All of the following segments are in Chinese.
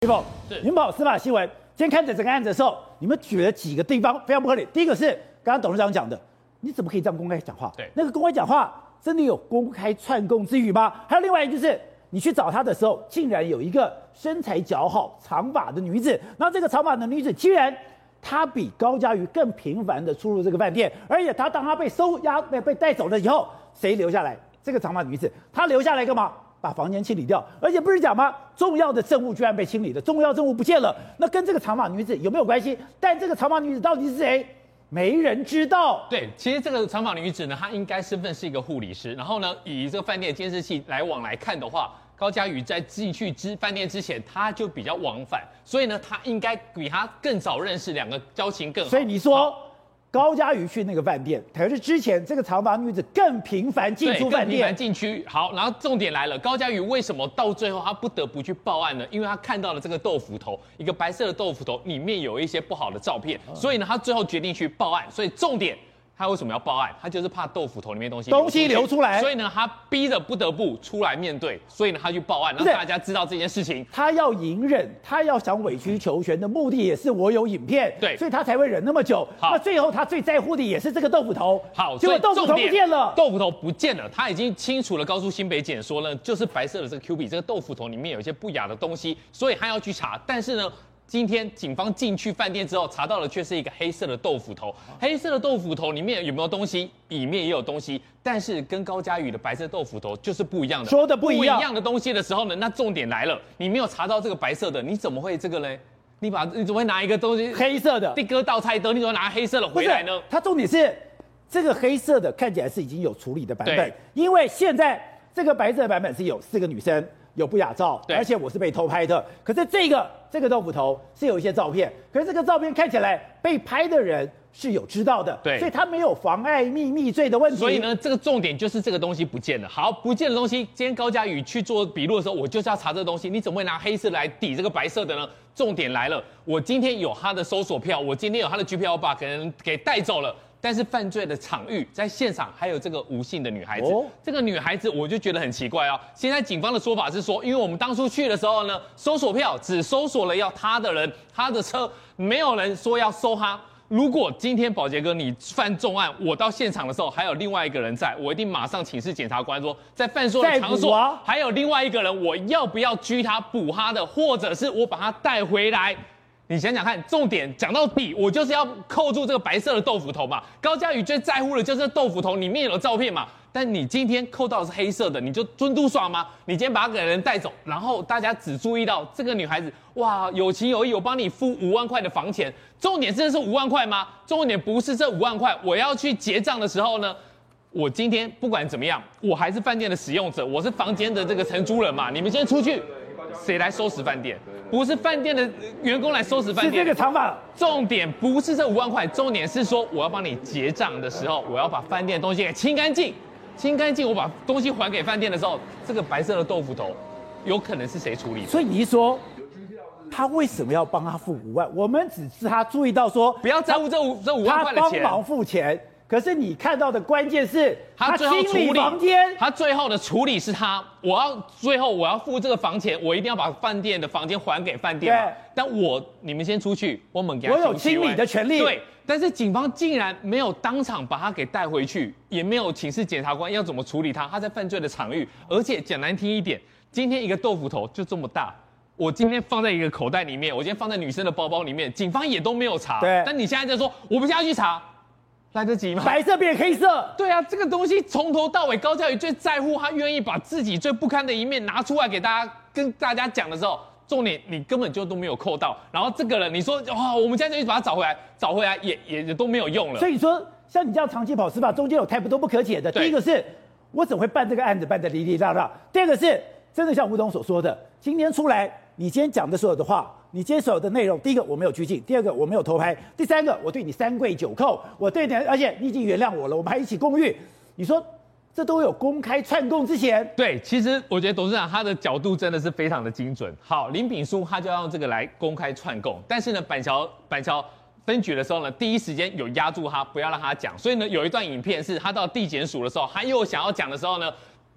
对不？云宝司法新闻，今天看着整个案子的时候，你们举了几个地方非常不合理。第一个是刚刚董事长讲的，你怎么可以这样公开讲话？对，那个公开讲话真的有公开串供之余吗？还有另外一个就是，你去找他的时候，竟然有一个身材姣好、长发的女子，然后这个长发的女子居然她比高佳瑜更频繁的出入这个饭店，而且她当她被收押被被带走了以后，谁留下来？这个长发女子，她留下来干嘛？把房间清理掉，而且不是讲吗？重要的证物居然被清理了，重要证物不见了，那跟这个长发女子有没有关系？但这个长发女子到底是谁？没人知道。对，其实这个长发女子呢，她应该身份是一个护理师。然后呢，以这个饭店监视器来往来看的话，高佳宇在进去之饭店之前，他就比较往返，所以呢，他应该比他更早认识，两个交情更好。所以你说。高佳瑜去那个饭店，可是之前这个长发女子更频繁进出饭店，频繁进去。好，然后重点来了，高佳瑜为什么到最后他不得不去报案呢？因为他看到了这个豆腐头，一个白色的豆腐头里面有一些不好的照片，所以呢，他最后决定去报案。所以重点。他为什么要报案？他就是怕豆腐头里面东西东西流出来，所以呢，他逼着不得不出来面对，所以呢，他去报案，让大家知道这件事情。他要隐忍，他要想委曲求全的目的也是我有影片，对，所以他才会忍那么久。好，那最后他最在乎的也是这个豆腐头。好，结果豆腐头不见了，豆腐头不见了，他已经清楚的告诉新北检说呢，就是白色的这个 Q 币，这个豆腐头里面有一些不雅的东西，所以他要去查，但是呢。今天警方进去饭店之后，查到的却是一个黑色的豆腐头。黑色的豆腐头里面有没有东西？里面也有东西，但是跟高佳宇的白色豆腐头就是不一样的。说的不一样。不一样的东西的时候呢，那重点来了，你没有查到这个白色的，你怎么会这个呢？你把你怎么会拿一个东西黑色的？的哥倒菜刀，你怎么拿黑色的回来呢？它重点是这个黑色的看起来是已经有处理的版本，因为现在这个白色的版本是有四个女生。有不雅照，而且我是被偷拍的。可是这个这个豆腐头是有一些照片，可是这个照片看起来被拍的人是有知道的，对，所以他没有妨碍秘密罪的问题。所以呢，这个重点就是这个东西不见了。好，不见的东西，今天高佳宇去做笔录的时候，我就是要查这个东西。你怎么会拿黑色来抵这个白色的呢？重点来了，我今天有他的搜索票，我今天有他的 GPS，我把人给带走了。但是犯罪的场域在现场，还有这个吴姓的女孩子。哦，这个女孩子我就觉得很奇怪哦。现在警方的说法是说，因为我们当初去的时候呢，搜索票只搜索了要他的人，他的车，没有人说要搜他。如果今天宝杰哥你犯重案，我到现场的时候还有另外一个人在，我一定马上请示检察官说，在犯罪的场所还有另外一个人，我要不要拘他捕他的，或者是我把他带回来？你想想看，重点讲到底，我就是要扣住这个白色的豆腐头嘛。高嘉瑜最在乎的就是豆腐头里面有照片嘛。但你今天扣到的是黑色的，你就尊嘟爽吗？你今天把他给人带走，然后大家只注意到这个女孩子，哇，有情有义，我帮你付五万块的房钱。重点真的是五万块吗？重点不是这五万块，我要去结账的时候呢，我今天不管怎么样，我还是饭店的使用者，我是房间的这个承租人嘛。你们先出去。谁来收拾饭店？不是饭店的员工来收拾饭店。是这个长发。重点不是这五万块，重点是说我要帮你结账的时候，我要把饭店的东西给清干净，清干净，我把东西还给饭店的时候，这个白色的豆腐头，有可能是谁处理的？所以你一说，他为什么要帮他付五万？我们只是他注意到说，不要在乎这五这五万块的钱。他帮忙付钱。可是你看到的关键是他最后处理房间，他最后的处理是他，我要最后我要付这个房钱，我一定要把饭店的房间还给饭店。对，但我你们先出去，我们给他。我有清理的权利。对，但是警方竟然没有当场把他给带回去，也没有请示检察官要怎么处理他。他在犯罪的场域，而且讲难听一点，今天一个豆腐头就这么大，我今天放在一个口袋里面，我今天放在女生的包包里面，警方也都没有查。对，但你现在在说，我不是要去查。来得及吗？白色变黑色，对啊，这个东西从头到尾，高嘉瑜最在乎，他愿意把自己最不堪的一面拿出来给大家，跟大家讲的时候，重点你根本就都没有扣到。然后这个人，你说哇，我们现在就去把他找回来，找回来也也也都没有用了。所以说，像你这样长期跑司法，中间有太多不可解的。第一个是，我怎么会办这个案子办得哩哩啦啦？第二个是，真的像吴董所说的，今天出来，你今天讲的所有的话。你接手的内容，第一个我没有拘禁，第二个我没有偷拍，第三个我对你三跪九叩，我对你，而且你已经原谅我了，我们还一起共浴。你说这都有公开串供之嫌？对，其实我觉得董事长他的角度真的是非常的精准。好，林炳书他就要用这个来公开串供，但是呢，板桥板桥分局的时候呢，第一时间有压住他，不要让他讲。所以呢，有一段影片是他到地检署的时候，他又想要讲的时候呢。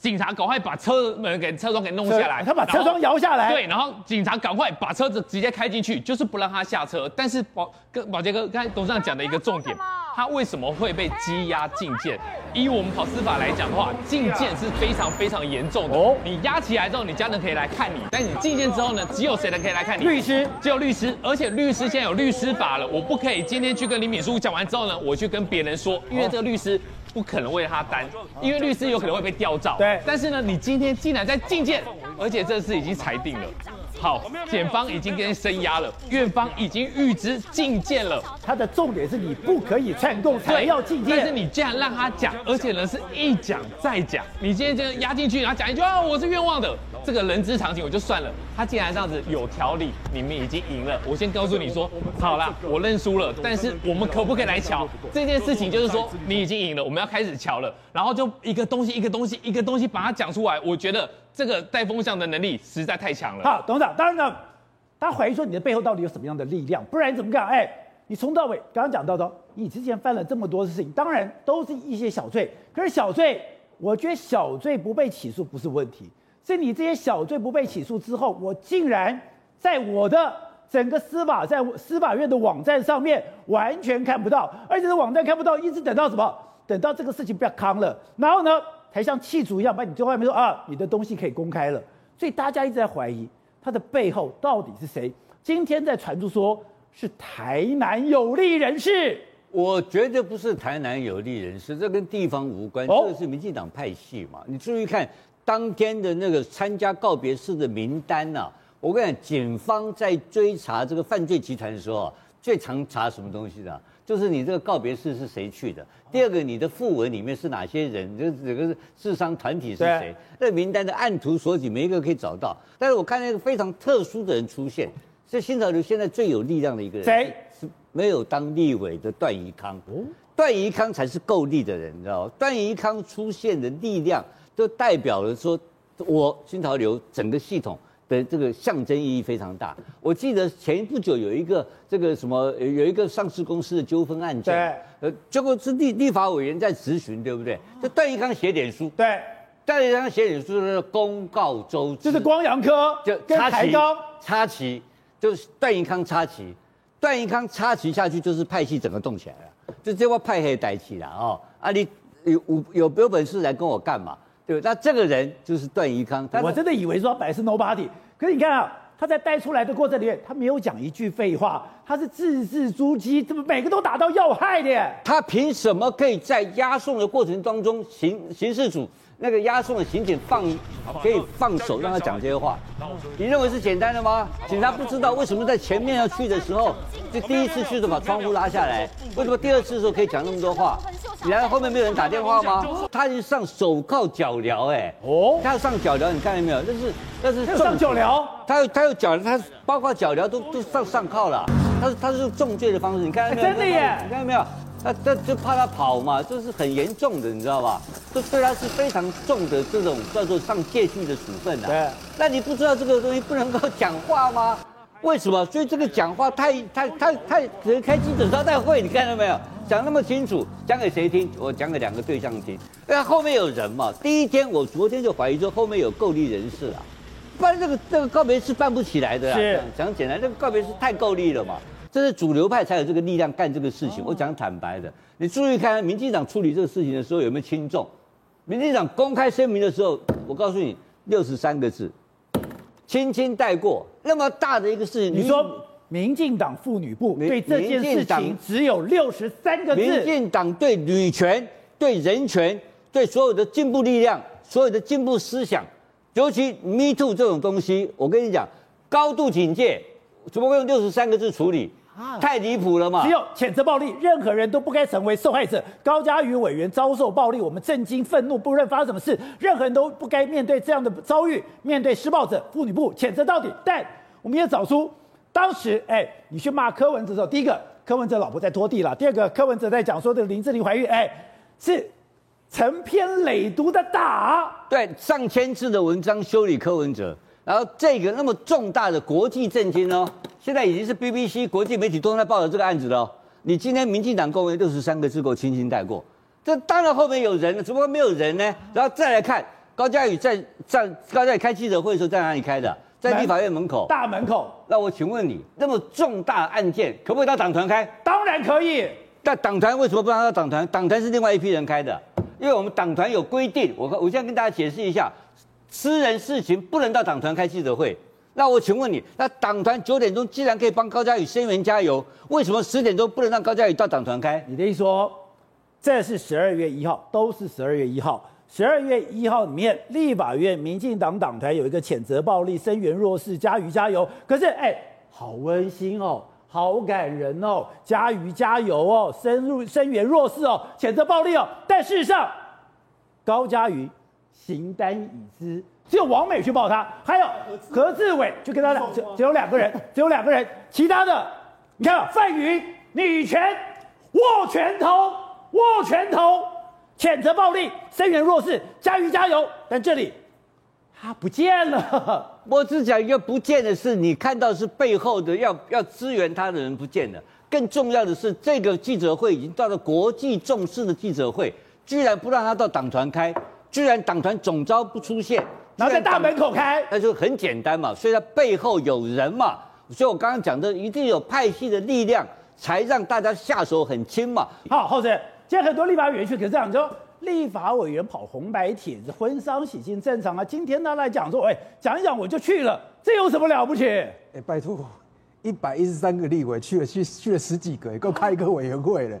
警察赶快把车门给车窗给弄下来，他把车窗摇下来，对，然后警察赶快把车子直接开进去，就是不让他下车。但是保跟保杰哥刚才董事长讲的一个重点，他为什么会被羁押禁见？依我们跑司法来讲的话，禁见是非常非常严重的。哦，你押起来之后，你家人可以来看你，但你禁见之后呢，只有谁才可以来看你？律师，只有律师，而且律师现在有律师法了，我不可以今天去跟林敏书讲完之后呢，我去跟别人说，因为这个律师。不可能为他担，因为律师有可能会被吊照。对，但是呢，你今天竟然在禁见，而且这次已经裁定了。好，检方已经跟声压了，院方已经预知禁见了。他的重点是你不可以串供才要禁见，但是你竟然让他讲，而且呢是一讲再讲。你今天这样押进去，然后讲一句啊，我是冤枉的，这个人之常情我就算了。他竟然这样子有条理，你们已经赢了。我先告诉你说，好了，我认输了。但是我们可不可以来瞧这件事情？就是说你已经赢了，我们要开始瞧了。然后就一个东西一个东西一个东西把它讲出来，我觉得。这个带风向的能力实在太强了。好，董事长，当然呢，他怀疑说你的背后到底有什么样的力量，不然怎么讲？哎，你从到尾刚刚讲到的，你之前犯了这么多的事情，当然都是一些小罪。可是小罪，我觉得小罪不被起诉不是问题，是你这些小罪不被起诉之后，我竟然在我的整个司法在司法院的网站上面完全看不到，而且这网站看不到，一直等到什么？等到这个事情不要扛了，然后呢？才像气组一样把你丢外面说啊，你的东西可以公开了，所以大家一直在怀疑他的背后到底是谁。今天在传出说是台南有利人士，我觉得不是台南有利人士，这跟地方无关，这个是民进党派系嘛。你注意看当天的那个参加告别式的名单呐、啊，我跟你讲，警方在追查这个犯罪集团的时候啊，最常查什么东西的？就是你这个告别式是谁去的？第二个，你的副文里面是哪些人？就这个智商团体是谁？那名单的按图索骥，每一个可以找到。但是我看那个非常特殊的人出现，是新潮流现在最有力量的一个人。谁？是没有当立委的段宜康。哦，段宜康才是够力的人，你知道吗？段宜康出现的力量，就代表了说，我新潮流整个系统。的这个象征意义非常大。我记得前不久有一个这个什么，有一个上市公司的纠纷案件，呃，结果是立立法委员在质询，对不对？这段宜康写点书，对，段宜康写点书是公告周知，就是光阳科就插旗，插旗，就是段宜康插旗，段宜康插旗下去就是派系整个动起来了，就这帮派黑带起了哦，啊，你有有有有本事来跟我干嘛？对，那这个人就是段宜康。我真的以为说他本来是 nobody，可是你看啊，他在带出来的过程里面，他没有讲一句废话，他是字字珠玑，怎么每个都打到要害的？他凭什么可以在押送的过程当中，刑刑事组那个押送的刑警放可以放手让他讲这些话？你认为是简单的吗？警察不知道为什么在前面要去的时候，就第一次去的把窗户拉下来，为什么第二次的时候可以讲那么多话？你来后面没有人打电话吗？他是上手铐脚镣，哎，哦，他要上脚镣，你看见没有？但是但是上脚镣，他有他有脚，他包括脚镣都都上上铐了，他是他是用重罪的方式，你看到没有？真的耶，你看到没有？他他就怕他跑嘛，这是很严重的，你知道吧？这对他是非常重的这种叫做上戒具的处分的。对，那你不知道这个东西不能够讲话吗？为什么？所以这个讲话太太太太开记者招待会，你看到没有？讲那么清楚，讲给谁听？我讲给两个对象听。那后面有人嘛？第一天我昨天就怀疑说后面有够力人士啊，不然这个这个告别式办不起来的。是讲简单，这个告别式太够力了嘛。这是主流派才有这个力量干这个事情。我讲坦白的，你注意看民进党处理这个事情的时候有没有轻重？民进党公开声明的时候，我告诉你六十三个字，轻轻带过。那么大的一个事情，你说？民进党妇女部对这件事情只有六十三个字。民进党对女权、对人权、对所有的进步力量、所有的进步思想，尤其 Me Too 这种东西，我跟你讲，高度警戒，怎么会用六十三个字处理？太离谱了嘛！只有谴责暴力，任何人都不该成为受害者。高嘉瑜委员遭受暴力，我们震惊、愤怒，不论发生什么事，任何人都不该面对这样的遭遇。面对施暴者，妇女部谴责到底。但我们也找出。当时，哎，你去骂柯文哲的时候，第一个柯文哲老婆在拖地了，第二个柯文哲在讲说这个林志玲怀孕，哎，是成篇累牍的打，对，上千字的文章修理柯文哲，然后这个那么重大的国际震惊哦，现在已经是 BBC 国际媒体都在报道这个案子了。你今天民进党公文六十三个字给我轻轻带过，这当然后面有人了，怎么会没有人呢？然后再来看高嘉宇在在高嘉宇开记者会的时候在哪里开的？在立法院门口。大门口。那我请问你，那么重大案件可不可以到党团开？当然可以。但党团为什么不让他到党团？党团是另外一批人开的，因为我们党团有规定。我我现在跟大家解释一下，私人事情不能到党团开记者会。那我请问你，那党团九点钟既然可以帮高嘉宇声援加油，为什么十点钟不能让高嘉宇到党团开？你的意思说，这是十二月一号，都是十二月一号。十二月一号里面，立法院民进党党团有一个谴责暴力、声援弱势、嘉瑜加油。可是，哎，好温馨哦，好感人哦，嘉瑜加油哦，深入声援弱势哦，谴责暴力哦。但事实上，高嘉瑜形单影只，只有王美去抱他，还有何志伟就跟他俩，只只有两个人，只有两个人，其他的，你看，范云女权握拳头，握拳头。谴责暴力，声援弱势，嘉瑜加油！但这里他不见了。我只讲一个不见的是，你看到是背后的要要支援他的人不见了。更重要的是，这个记者会已经到了国际重视的记者会，居然不让他到党团开，居然党团总召不出现，然后在大门口开，那就很简单嘛。所以他背后有人嘛。所以我刚刚讲的，一定有派系的力量，才让大家下手很轻嘛。好，后生。现在很多立法委员去，可是这样说，立法委员跑红白帖子，婚丧喜庆正常啊。今天他来讲说，哎，讲一讲我就去了，这有什么了不起？哎，拜托，一百一十三个立委去了，去去了十几个，够开一个委员会了。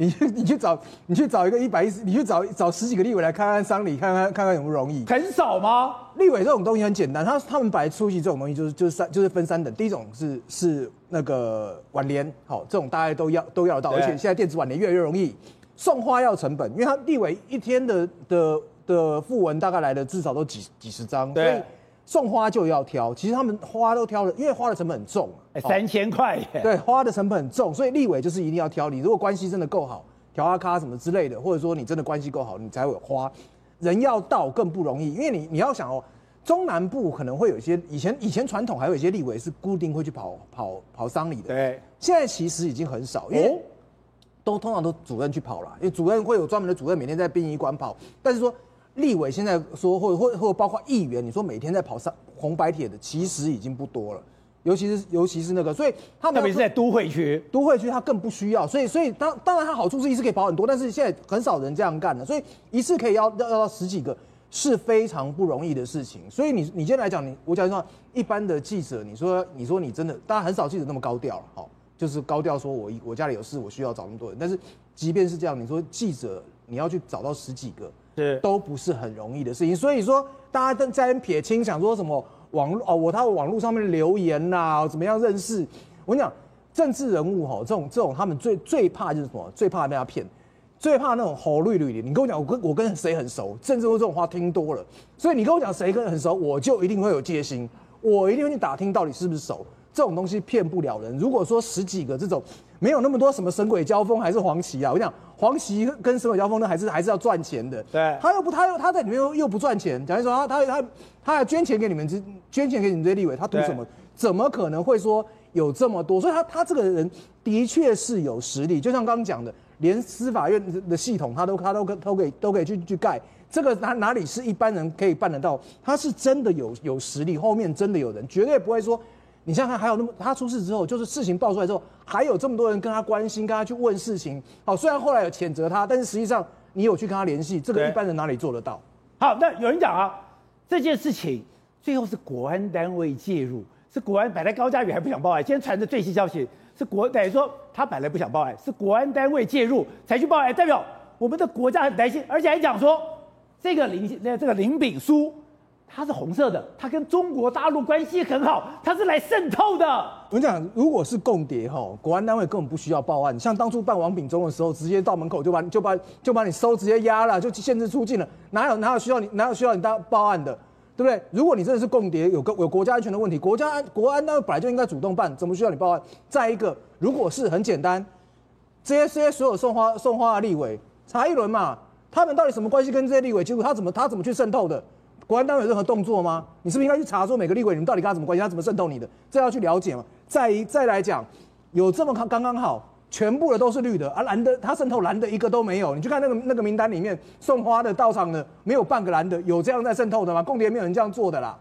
你去你去找你去找一个一百一十，你去找找十几个立委来看看丧礼，看看看看有没有容易？很少吗？立委这种东西很简单，他他们本来出席这种东西就是就是三就是分三等，第一种是是那个挽联，好，这种大家都要都要得到，而且现在电子挽联越来越容易。送花要成本，因为他立委一天的的的副文大概来的至少都几几十张，所以送花就要挑。其实他们花都挑了，因为花的成本很重，欸、三千块耶。对，花的成本很重，所以立委就是一定要挑。你如果关系真的够好，调阿咖什么之类的，或者说你真的关系够好，你才会有花。人要到更不容易，因为你你要想哦，中南部可能会有一些以前以前传统还有一些立委是固定会去跑跑跑丧礼的，对，现在其实已经很少，因为。哦都通常都主任去跑了，因为主任会有专门的主任每天在殡仪馆跑。但是说立委现在说，或或或包括议员，你说每天在跑上红白铁的，其实已经不多了。尤其是尤其是那个，所以他们特别是在都会区，都会区他更不需要。所以所以当当然他好处是一次可以跑很多，但是现在很少人这样干了。所以一次可以要要要到十几个是非常不容易的事情。所以你你今天来讲，你我讲说一般的记者，你说你说你真的，当然很少记者那么高调了，好。就是高调说，我我家里有事，我需要找那么多人。但是即便是这样，你说记者你要去找到十几个，是都不是很容易的事情。所以说，大家在在撇清，想说什么网络哦，我他网络上面留言呐、怎么样认识？我跟你讲，政治人物哈，这种这种他们最最怕就是什么？最怕被他骗，最怕那种吼绿绿的。你跟我讲，我跟我跟谁很熟？政治人物这种话听多了，所以你跟我讲谁跟很熟，我就一定会有戒心，我一定会去打听到底是不是熟。这种东西骗不了人。如果说十几个这种没有那么多什么神鬼交锋，还是黄旗啊？我讲黄旗跟神鬼交锋呢，还是还是要赚钱的。对，他又不，他又他在里面又又不赚钱。假如说他他他他还捐钱给你们，捐钱给你们这些立委，他图什么？怎么可能会说有这么多？所以他他这个人的确是有实力。就像刚刚讲的，连司法院的系统他都他都都可以都可以去去盖。这个哪哪里是一般人可以办得到？他是真的有有实力，后面真的有人，绝对不会说。你想想看，还有那么他出事之后，就是事情爆出来之后，还有这么多人跟他关心，跟他去问事情。好，虽然后来有谴责他，但是实际上你有去跟他联系，这个一般人哪里做得到？好，那有人讲啊，这件事情最后是国安单位介入，是国安本来高嘉宇还不想报案，今天传的最新消息是国等于说他本来不想报案，是国安单位介入才去报案，代表我们的国家很担心，而且还讲说这个林那这个林炳书。他是红色的，他跟中国大陆关系很好，他是来渗透的。我跟你讲，如果是共谍哈，国安单位根本不需要报案。像当初办王炳忠的时候，直接到门口就把就把就把你收，直接押了，就限制出境了。哪有哪有需要你哪有需要你当报案的，对不对？如果你真的是共谍，有个有国家安全的问题，国家安国安单位本来就应该主动办，怎么需要你报案？再一个，如果是很简单，这些这些所有送花送花的立委查一轮嘛，他们到底什么关系？跟这些立委接触，他怎么他怎么去渗透的？国安单位有任何动作吗？你是不是应该去查说每个立委你们到底跟他什么关系？他怎么渗透你的？这要去了解嘛。再一再来讲，有这么刚刚好，全部的都是绿的，而、啊、蓝的他渗透蓝的一个都没有。你去看那个那个名单里面送花的到场的没有半个蓝的，有这样在渗透的吗？共谍没有人这样做的啦。